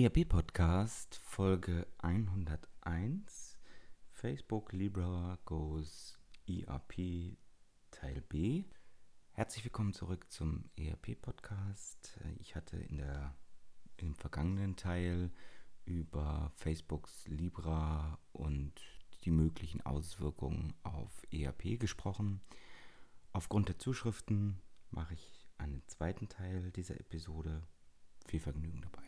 ERP Podcast Folge 101 Facebook Libra Goes ERP Teil B. Herzlich willkommen zurück zum ERP Podcast. Ich hatte in der im vergangenen Teil über Facebooks Libra und die möglichen Auswirkungen auf ERP gesprochen. Aufgrund der Zuschriften mache ich einen zweiten Teil dieser Episode. Viel Vergnügen dabei.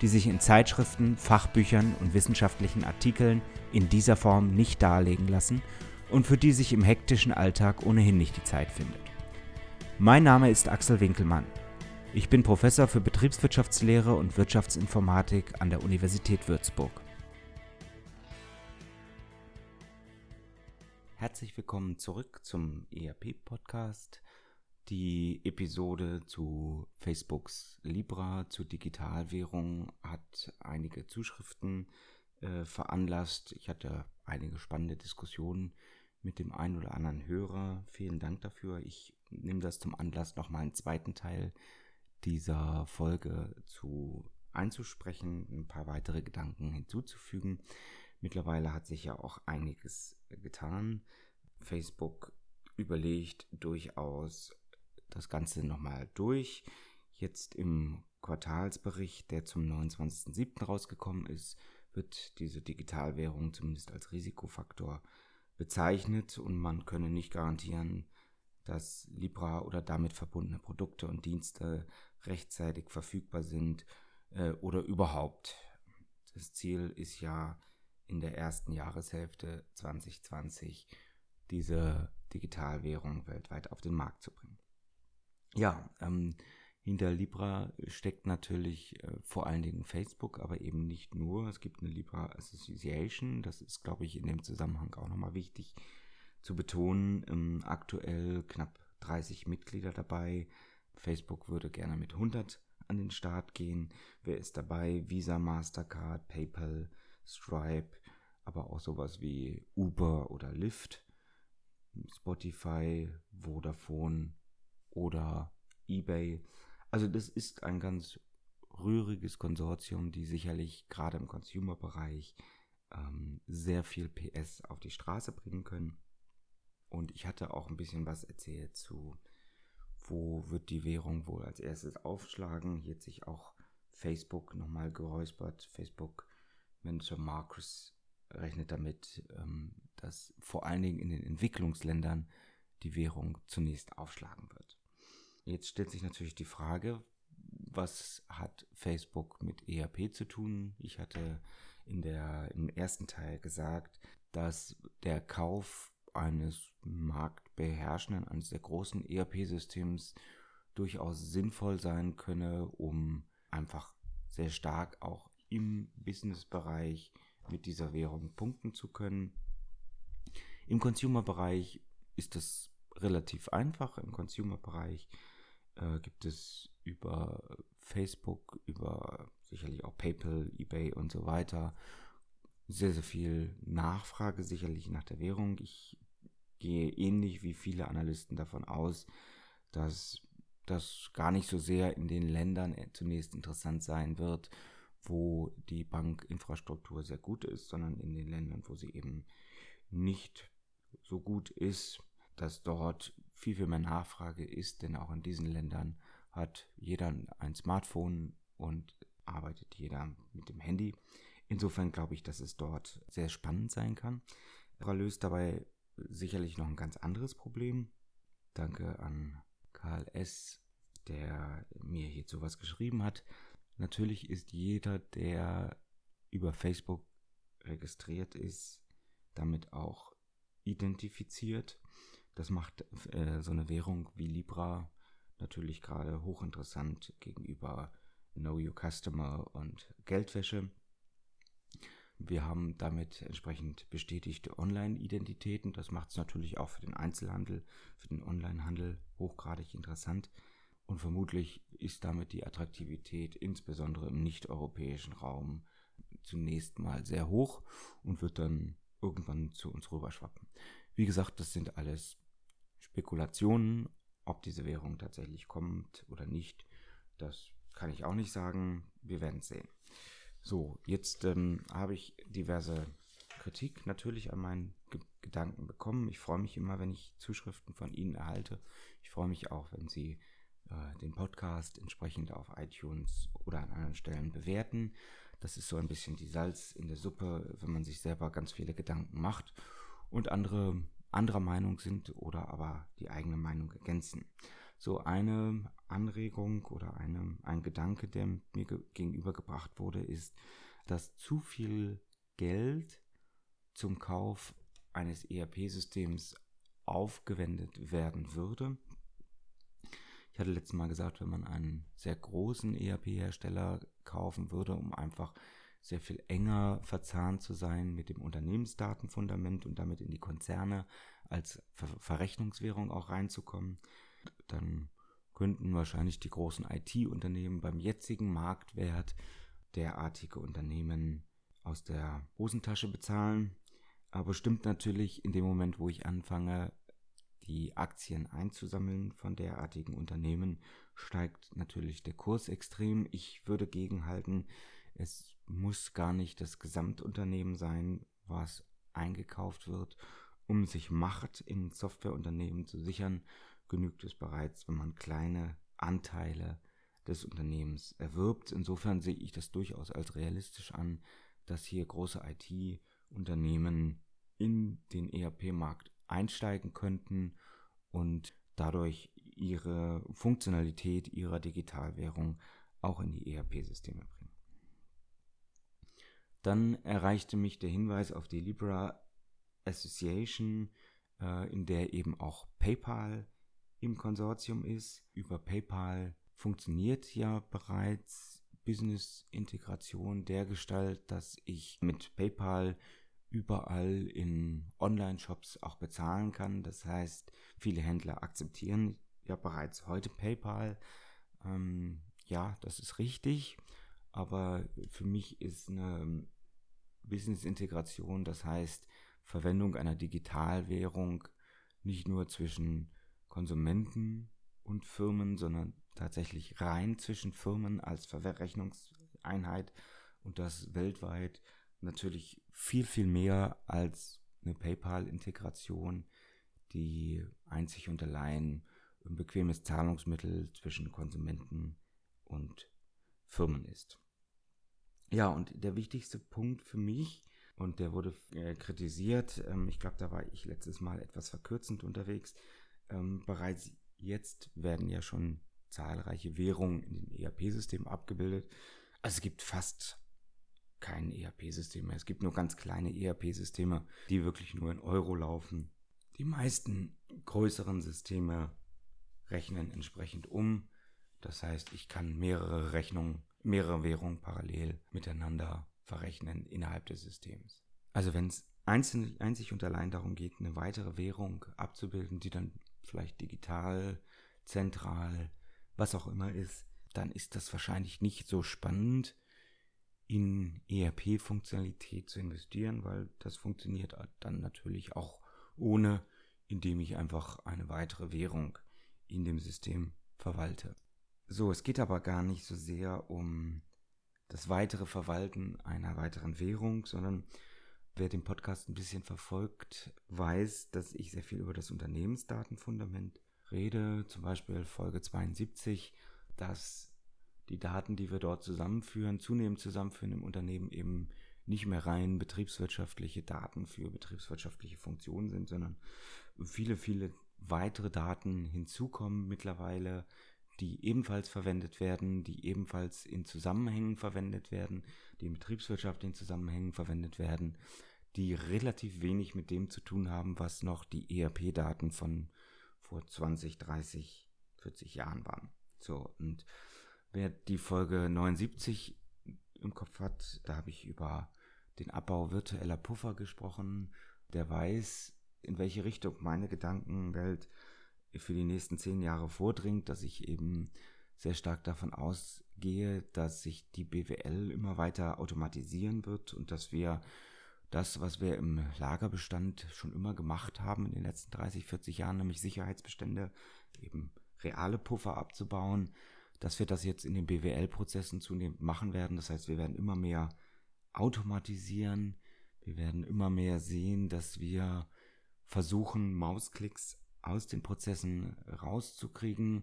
die sich in Zeitschriften, Fachbüchern und wissenschaftlichen Artikeln in dieser Form nicht darlegen lassen und für die sich im hektischen Alltag ohnehin nicht die Zeit findet. Mein Name ist Axel Winkelmann. Ich bin Professor für Betriebswirtschaftslehre und Wirtschaftsinformatik an der Universität Würzburg. Herzlich willkommen zurück zum ERP-Podcast die Episode zu Facebooks Libra, zu Digitalwährung, hat einige Zuschriften äh, veranlasst. Ich hatte einige spannende Diskussionen mit dem einen oder anderen Hörer. Vielen Dank dafür. Ich nehme das zum Anlass, nochmal einen zweiten Teil dieser Folge zu einzusprechen, ein paar weitere Gedanken hinzuzufügen. Mittlerweile hat sich ja auch einiges getan. Facebook überlegt durchaus das Ganze nochmal durch. Jetzt im Quartalsbericht, der zum 29.07. rausgekommen ist, wird diese Digitalwährung zumindest als Risikofaktor bezeichnet und man könne nicht garantieren, dass Libra oder damit verbundene Produkte und Dienste rechtzeitig verfügbar sind äh, oder überhaupt. Das Ziel ist ja in der ersten Jahreshälfte 2020 diese Digitalwährung weltweit auf den Markt zu bringen. Ja, ähm, hinter Libra steckt natürlich äh, vor allen Dingen Facebook, aber eben nicht nur. Es gibt eine Libra Association, das ist, glaube ich, in dem Zusammenhang auch nochmal wichtig zu betonen. Ähm, aktuell knapp 30 Mitglieder dabei. Facebook würde gerne mit 100 an den Start gehen. Wer ist dabei? Visa, Mastercard, PayPal, Stripe, aber auch sowas wie Uber oder Lyft, Spotify, Vodafone, oder eBay. Also das ist ein ganz rühriges Konsortium, die sicherlich gerade im Consumer-Bereich ähm, sehr viel PS auf die Straße bringen können. Und ich hatte auch ein bisschen was erzählt zu, wo wird die Währung wohl als erstes aufschlagen. Hier hat sich auch Facebook nochmal geräuspert. Facebook Manager Marcus rechnet damit, ähm, dass vor allen Dingen in den Entwicklungsländern die Währung zunächst aufschlagen wird. Jetzt stellt sich natürlich die Frage, was hat Facebook mit ERP zu tun? Ich hatte in der, im ersten Teil gesagt, dass der Kauf eines marktbeherrschenden, eines der großen ERP-Systems durchaus sinnvoll sein könne, um einfach sehr stark auch im Business-Bereich mit dieser Währung punkten zu können. Im Consumer-Bereich ist das relativ einfach. Im Consumer-Bereich äh, gibt es über Facebook, über sicherlich auch PayPal, eBay und so weiter sehr, sehr viel Nachfrage sicherlich nach der Währung. Ich gehe ähnlich wie viele Analysten davon aus, dass das gar nicht so sehr in den Ländern zunächst interessant sein wird, wo die Bankinfrastruktur sehr gut ist, sondern in den Ländern, wo sie eben nicht so gut ist, dass dort viel, viel mehr Nachfrage ist, denn auch in diesen Ländern hat jeder ein Smartphone und arbeitet jeder mit dem Handy. Insofern glaube ich, dass es dort sehr spannend sein kann. Er löst dabei sicherlich noch ein ganz anderes Problem. Danke an Karl S., der mir hierzu was geschrieben hat. Natürlich ist jeder, der über Facebook registriert ist, damit auch identifiziert. Das macht äh, so eine Währung wie Libra natürlich gerade hochinteressant gegenüber Know Your Customer und Geldwäsche. Wir haben damit entsprechend bestätigte Online-Identitäten. Das macht es natürlich auch für den Einzelhandel, für den Online-Handel hochgradig interessant. Und vermutlich ist damit die Attraktivität insbesondere im nicht-europäischen Raum zunächst mal sehr hoch und wird dann irgendwann zu uns rüberschwappen. Wie gesagt, das sind alles Spekulationen, ob diese Währung tatsächlich kommt oder nicht. Das kann ich auch nicht sagen. Wir werden es sehen. So, jetzt ähm, habe ich diverse Kritik natürlich an meinen Ge Gedanken bekommen. Ich freue mich immer, wenn ich Zuschriften von Ihnen erhalte. Ich freue mich auch, wenn Sie äh, den Podcast entsprechend auf iTunes oder an anderen Stellen bewerten. Das ist so ein bisschen die Salz in der Suppe, wenn man sich selber ganz viele Gedanken macht und andere anderer Meinung sind oder aber die eigene Meinung ergänzen. So eine Anregung oder eine, ein Gedanke, der mir ge gegenübergebracht wurde, ist, dass zu viel Geld zum Kauf eines ERP-Systems aufgewendet werden würde. Ich hatte letztes Mal gesagt, wenn man einen sehr großen ERP-Hersteller kaufen würde, um einfach sehr viel enger verzahnt zu sein mit dem Unternehmensdatenfundament und damit in die Konzerne als Ver Verrechnungswährung auch reinzukommen, dann könnten wahrscheinlich die großen IT-Unternehmen beim jetzigen Marktwert derartige Unternehmen aus der Hosentasche bezahlen. Aber stimmt natürlich in dem Moment, wo ich anfange, die Aktien einzusammeln von derartigen Unternehmen, steigt natürlich der Kurs extrem. Ich würde gegenhalten, es muss gar nicht das Gesamtunternehmen sein, was eingekauft wird, um sich Macht in Softwareunternehmen zu sichern, genügt es bereits, wenn man kleine Anteile des Unternehmens erwirbt. Insofern sehe ich das durchaus als realistisch an, dass hier große IT-Unternehmen in den ERP-Markt einsteigen könnten und dadurch ihre Funktionalität ihrer Digitalwährung auch in die ERP-Systeme bringen. Dann erreichte mich der Hinweis auf die Libra Association, äh, in der eben auch PayPal im Konsortium ist. Über PayPal funktioniert ja bereits Business-Integration der Gestalt, dass ich mit PayPal überall in Online-Shops auch bezahlen kann. Das heißt, viele Händler akzeptieren ja bereits heute PayPal. Ähm, ja, das ist richtig. Aber für mich ist eine Business-Integration, das heißt Verwendung einer Digitalwährung nicht nur zwischen Konsumenten und Firmen, sondern tatsächlich rein zwischen Firmen als Verrechnungseinheit und das weltweit natürlich viel, viel mehr als eine PayPal-Integration, die einzig und allein ein bequemes Zahlungsmittel zwischen Konsumenten und Firmen ist. Ja, und der wichtigste Punkt für mich, und der wurde äh, kritisiert, ähm, ich glaube, da war ich letztes Mal etwas verkürzend unterwegs, ähm, bereits jetzt werden ja schon zahlreiche Währungen in den ERP-Systemen abgebildet. Also es gibt fast kein ERP-System mehr. Es gibt nur ganz kleine ERP-Systeme, die wirklich nur in Euro laufen. Die meisten größeren Systeme rechnen entsprechend um. Das heißt, ich kann mehrere Rechnungen, mehrere Währungen parallel miteinander verrechnen innerhalb des Systems. Also wenn es einzig und allein darum geht, eine weitere Währung abzubilden, die dann vielleicht digital, zentral, was auch immer ist, dann ist das wahrscheinlich nicht so spannend, in ERP-Funktionalität zu investieren, weil das funktioniert dann natürlich auch ohne, indem ich einfach eine weitere Währung in dem System verwalte. So, es geht aber gar nicht so sehr um das weitere Verwalten einer weiteren Währung, sondern wer den Podcast ein bisschen verfolgt, weiß, dass ich sehr viel über das Unternehmensdatenfundament rede, zum Beispiel Folge 72, dass die Daten, die wir dort zusammenführen, zunehmend zusammenführen im Unternehmen eben nicht mehr rein betriebswirtschaftliche Daten für betriebswirtschaftliche Funktionen sind, sondern viele, viele weitere Daten hinzukommen mittlerweile, die ebenfalls verwendet werden, die ebenfalls in Zusammenhängen verwendet werden, die in betriebswirtschaftlichen Zusammenhängen verwendet werden, die relativ wenig mit dem zu tun haben, was noch die ERP-Daten von vor 20, 30 40 Jahren waren. So, und wer die Folge 79 im Kopf hat, da habe ich über den Abbau virtueller Puffer gesprochen, der weiß, in welche Richtung meine Gedankenwelt für die nächsten zehn Jahre vordringt, dass ich eben sehr stark davon ausgehe, dass sich die BWL immer weiter automatisieren wird und dass wir das, was wir im Lagerbestand schon immer gemacht haben in den letzten 30, 40 Jahren, nämlich Sicherheitsbestände, eben reale Puffer abzubauen, dass wir das jetzt in den BWL-Prozessen zunehmend machen werden. Das heißt, wir werden immer mehr automatisieren, wir werden immer mehr sehen, dass wir versuchen, Mausklicks aus den Prozessen rauszukriegen.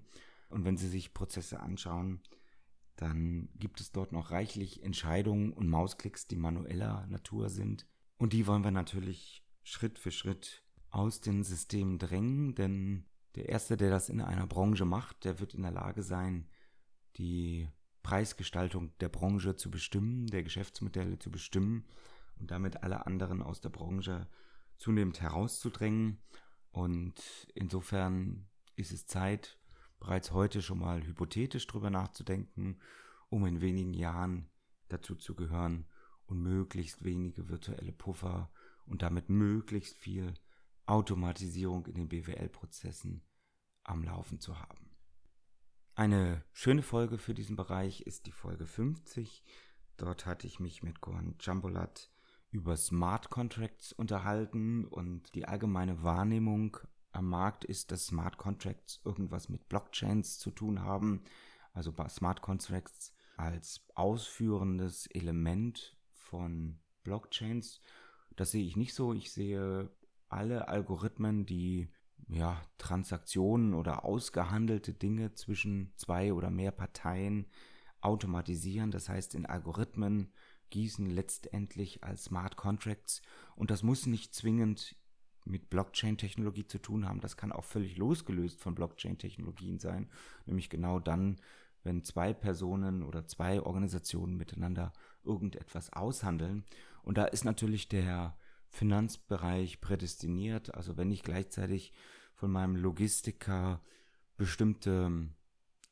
Und wenn Sie sich Prozesse anschauen, dann gibt es dort noch reichlich Entscheidungen und Mausklicks, die manueller Natur sind. Und die wollen wir natürlich Schritt für Schritt aus den Systemen drängen, denn der Erste, der das in einer Branche macht, der wird in der Lage sein, die Preisgestaltung der Branche zu bestimmen, der Geschäftsmodelle zu bestimmen und damit alle anderen aus der Branche zunehmend herauszudrängen. Und insofern ist es Zeit, bereits heute schon mal hypothetisch drüber nachzudenken, um in wenigen Jahren dazu zu gehören und möglichst wenige virtuelle Puffer und damit möglichst viel Automatisierung in den BWL-Prozessen am Laufen zu haben. Eine schöne Folge für diesen Bereich ist die Folge 50. Dort hatte ich mich mit Goran Jambolat über Smart Contracts unterhalten und die allgemeine Wahrnehmung am Markt ist, dass Smart Contracts irgendwas mit Blockchains zu tun haben. Also Smart Contracts als ausführendes Element von Blockchains. Das sehe ich nicht so. Ich sehe alle Algorithmen, die ja, Transaktionen oder ausgehandelte Dinge zwischen zwei oder mehr Parteien automatisieren, das heißt in Algorithmen gießen letztendlich als Smart Contracts und das muss nicht zwingend mit Blockchain-Technologie zu tun haben. Das kann auch völlig losgelöst von Blockchain-Technologien sein, nämlich genau dann, wenn zwei Personen oder zwei Organisationen miteinander irgendetwas aushandeln. Und da ist natürlich der Finanzbereich prädestiniert. Also wenn ich gleichzeitig von meinem Logistiker bestimmte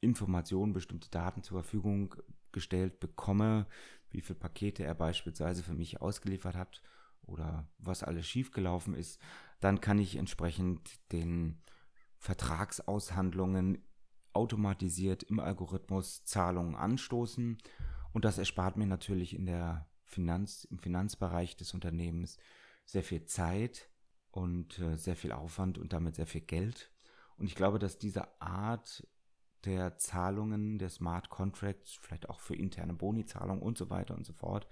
Informationen, bestimmte Daten zur Verfügung gestellt bekomme, wie viele Pakete er beispielsweise für mich ausgeliefert hat oder was alles schiefgelaufen ist, dann kann ich entsprechend den Vertragsaushandlungen automatisiert im Algorithmus Zahlungen anstoßen und das erspart mir natürlich in der Finanz, im Finanzbereich des Unternehmens sehr viel Zeit und äh, sehr viel Aufwand und damit sehr viel Geld. Und ich glaube, dass diese Art der Zahlungen, der Smart Contracts, vielleicht auch für interne Bonizahlungen und so weiter und so fort,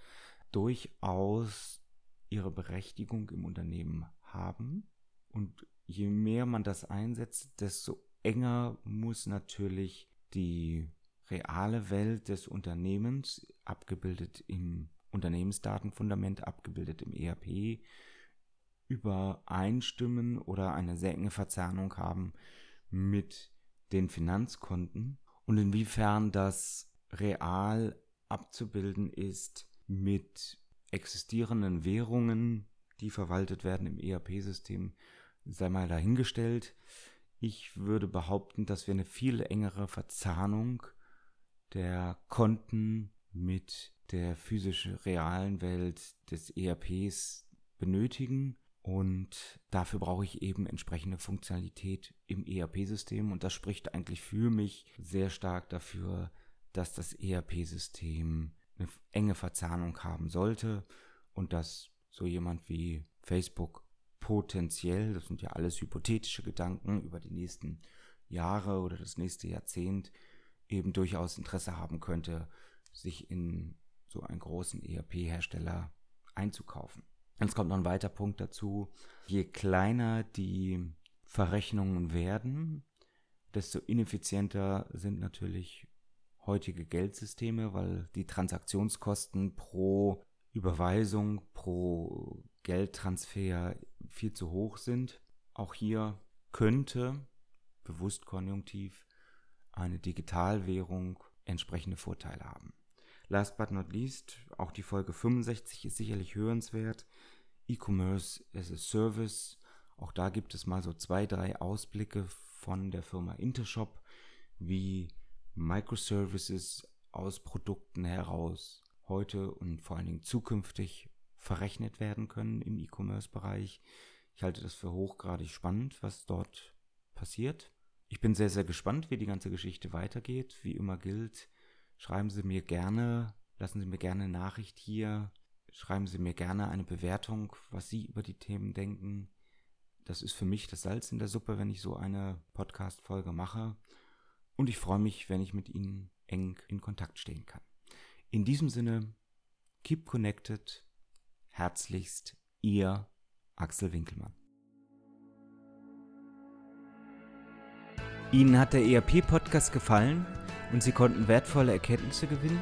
durchaus ihre Berechtigung im Unternehmen haben. Und je mehr man das einsetzt, desto enger muss natürlich die reale Welt des Unternehmens, abgebildet im Unternehmensdatenfundament, abgebildet im ERP, übereinstimmen oder eine sehr enge Verzahnung haben mit den Finanzkonten und inwiefern das real abzubilden ist mit existierenden Währungen, die verwaltet werden im ERP-System, sei mal dahingestellt. Ich würde behaupten, dass wir eine viel engere Verzahnung der Konten mit der physischen realen Welt des ERPs benötigen und dafür brauche ich eben entsprechende Funktionalität im ERP-System. Und das spricht eigentlich für mich sehr stark dafür, dass das ERP-System eine enge Verzahnung haben sollte und dass so jemand wie Facebook potenziell, das sind ja alles hypothetische Gedanken über die nächsten Jahre oder das nächste Jahrzehnt, eben durchaus Interesse haben könnte, sich in so einen großen ERP-Hersteller einzukaufen. Jetzt kommt noch ein weiter Punkt dazu. Je kleiner die Verrechnungen werden, desto ineffizienter sind natürlich heutige Geldsysteme, weil die Transaktionskosten pro Überweisung, pro Geldtransfer viel zu hoch sind. Auch hier könnte, bewusst konjunktiv, eine Digitalwährung entsprechende Vorteile haben. Last but not least, auch die Folge 65 ist sicherlich hörenswert. E-Commerce as a Service. Auch da gibt es mal so zwei, drei Ausblicke von der Firma Intershop, wie Microservices aus Produkten heraus heute und vor allen Dingen zukünftig verrechnet werden können im E-Commerce-Bereich. Ich halte das für hochgradig spannend, was dort passiert. Ich bin sehr, sehr gespannt, wie die ganze Geschichte weitergeht. Wie immer gilt, schreiben Sie mir gerne, lassen Sie mir gerne eine Nachricht hier, schreiben Sie mir gerne eine Bewertung, was Sie über die Themen denken. Das ist für mich das Salz in der Suppe, wenn ich so eine Podcast-Folge mache. Und ich freue mich, wenn ich mit Ihnen eng in Kontakt stehen kann. In diesem Sinne, keep connected. Herzlichst, Ihr Axel Winkelmann. Ihnen hat der ERP-Podcast gefallen und Sie konnten wertvolle Erkenntnisse gewinnen?